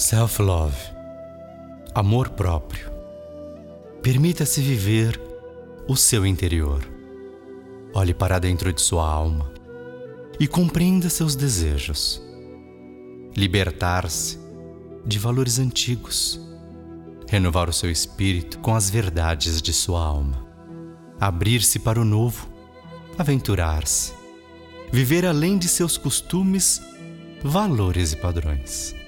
Self-love. Amor próprio. Permita-se viver o seu interior. Olhe para dentro de sua alma e compreenda seus desejos. Libertar-se de valores antigos. Renovar o seu espírito com as verdades de sua alma. Abrir-se para o novo. Aventurar-se. Viver além de seus costumes, valores e padrões.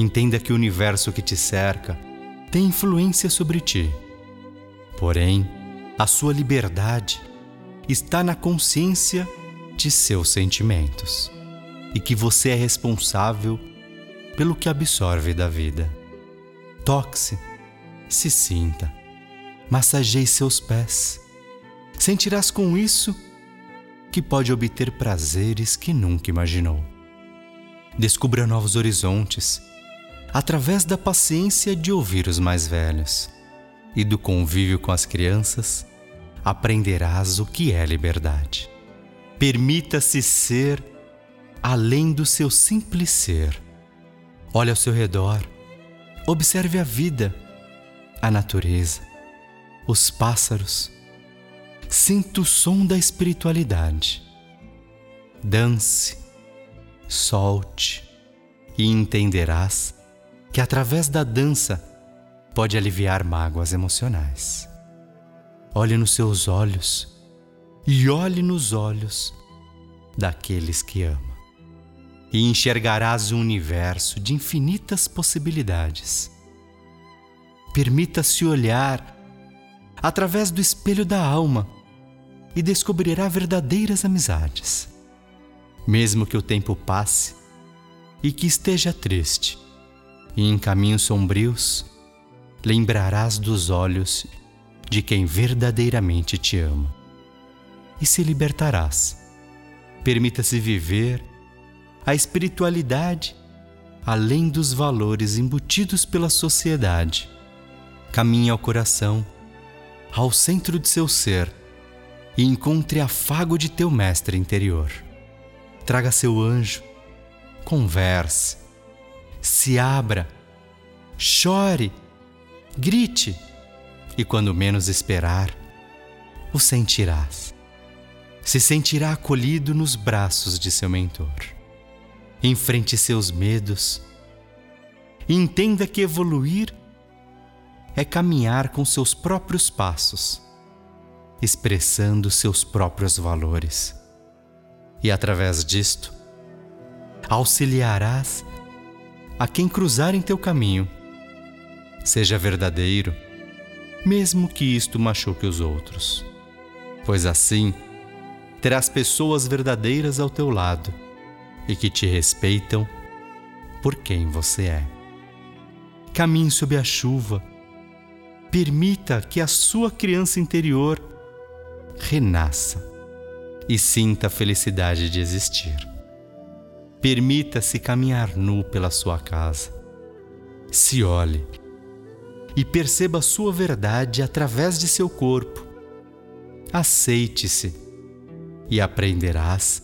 Entenda que o universo que te cerca tem influência sobre ti. Porém, a sua liberdade está na consciência de seus sentimentos e que você é responsável pelo que absorve da vida. Toque-se, se sinta, massageie seus pés. Sentirás com isso que pode obter prazeres que nunca imaginou. Descubra novos horizontes através da paciência de ouvir os mais velhos e do convívio com as crianças, aprenderás o que é liberdade. Permita-se ser além do seu simples ser. Olhe ao seu redor, observe a vida, a natureza, os pássaros. Sinta o som da espiritualidade. Dance, solte e entenderás que através da dança pode aliviar mágoas emocionais. Olhe nos seus olhos e olhe nos olhos daqueles que ama. E enxergarás um universo de infinitas possibilidades. Permita-se olhar através do espelho da alma e descobrirá verdadeiras amizades. Mesmo que o tempo passe e que esteja triste, e em caminhos sombrios, lembrarás dos olhos de quem verdadeiramente te ama e se libertarás. Permita-se viver a espiritualidade além dos valores embutidos pela sociedade. Caminhe ao coração, ao centro de seu ser e encontre afago de teu mestre interior. Traga seu anjo, converse, se abra, chore, grite, e quando menos esperar, o sentirás. Se sentirá acolhido nos braços de seu mentor. Enfrente seus medos. Entenda que evoluir é caminhar com seus próprios passos, expressando seus próprios valores. E através disto, auxiliarás a quem cruzar em teu caminho. Seja verdadeiro, mesmo que isto machuque os outros, pois assim terás pessoas verdadeiras ao teu lado e que te respeitam por quem você é. Caminhe sob a chuva, permita que a sua criança interior renasça e sinta a felicidade de existir. Permita-se caminhar nu pela sua casa. Se olhe e perceba a sua verdade através de seu corpo. Aceite-se e aprenderás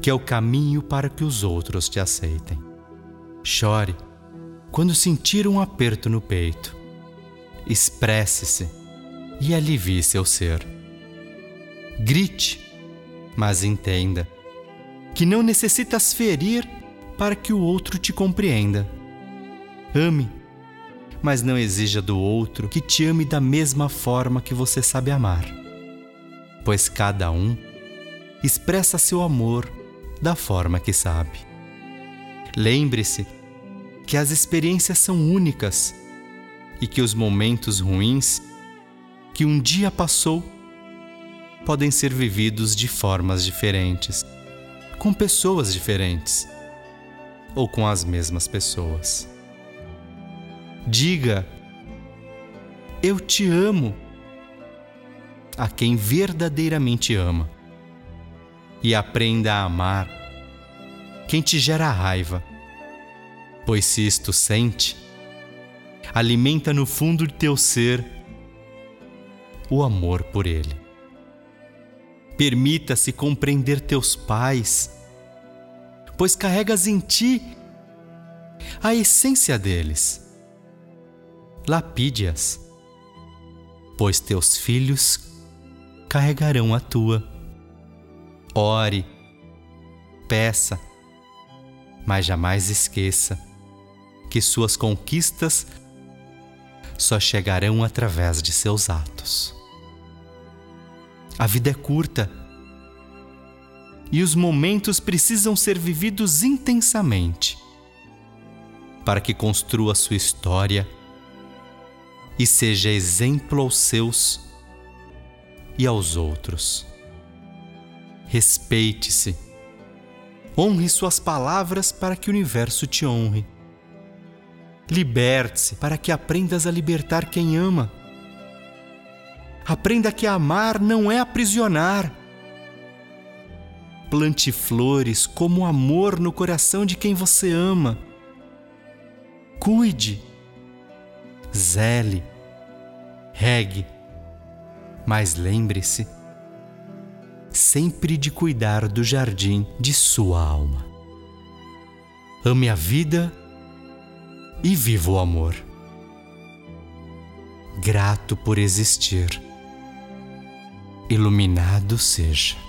que é o caminho para que os outros te aceitem. Chore quando sentir um aperto no peito. Expresse-se e alivie seu ser. Grite, mas entenda que não necessitas ferir para que o outro te compreenda. Ame, mas não exija do outro que te ame da mesma forma que você sabe amar, pois cada um expressa seu amor da forma que sabe. Lembre-se que as experiências são únicas e que os momentos ruins que um dia passou podem ser vividos de formas diferentes com pessoas diferentes ou com as mesmas pessoas. Diga: Eu te amo a quem verdadeiramente ama e aprenda a amar quem te gera raiva, pois se isto sente, alimenta no fundo de teu ser o amor por ele. Permita-se compreender teus pais, pois carregas em ti a essência deles. Lapide-as, pois teus filhos carregarão a tua. Ore, peça, mas jamais esqueça que suas conquistas só chegarão através de seus atos. A vida é curta e os momentos precisam ser vividos intensamente para que construa sua história e seja exemplo aos seus e aos outros. Respeite-se. Honre suas palavras para que o universo te honre. Liberte-se para que aprendas a libertar quem ama. Aprenda que amar não é aprisionar. Plante flores como amor no coração de quem você ama. Cuide, zele, regue, mas lembre-se sempre de cuidar do jardim de sua alma. Ame a vida e viva o amor. Grato por existir. Iluminado seja.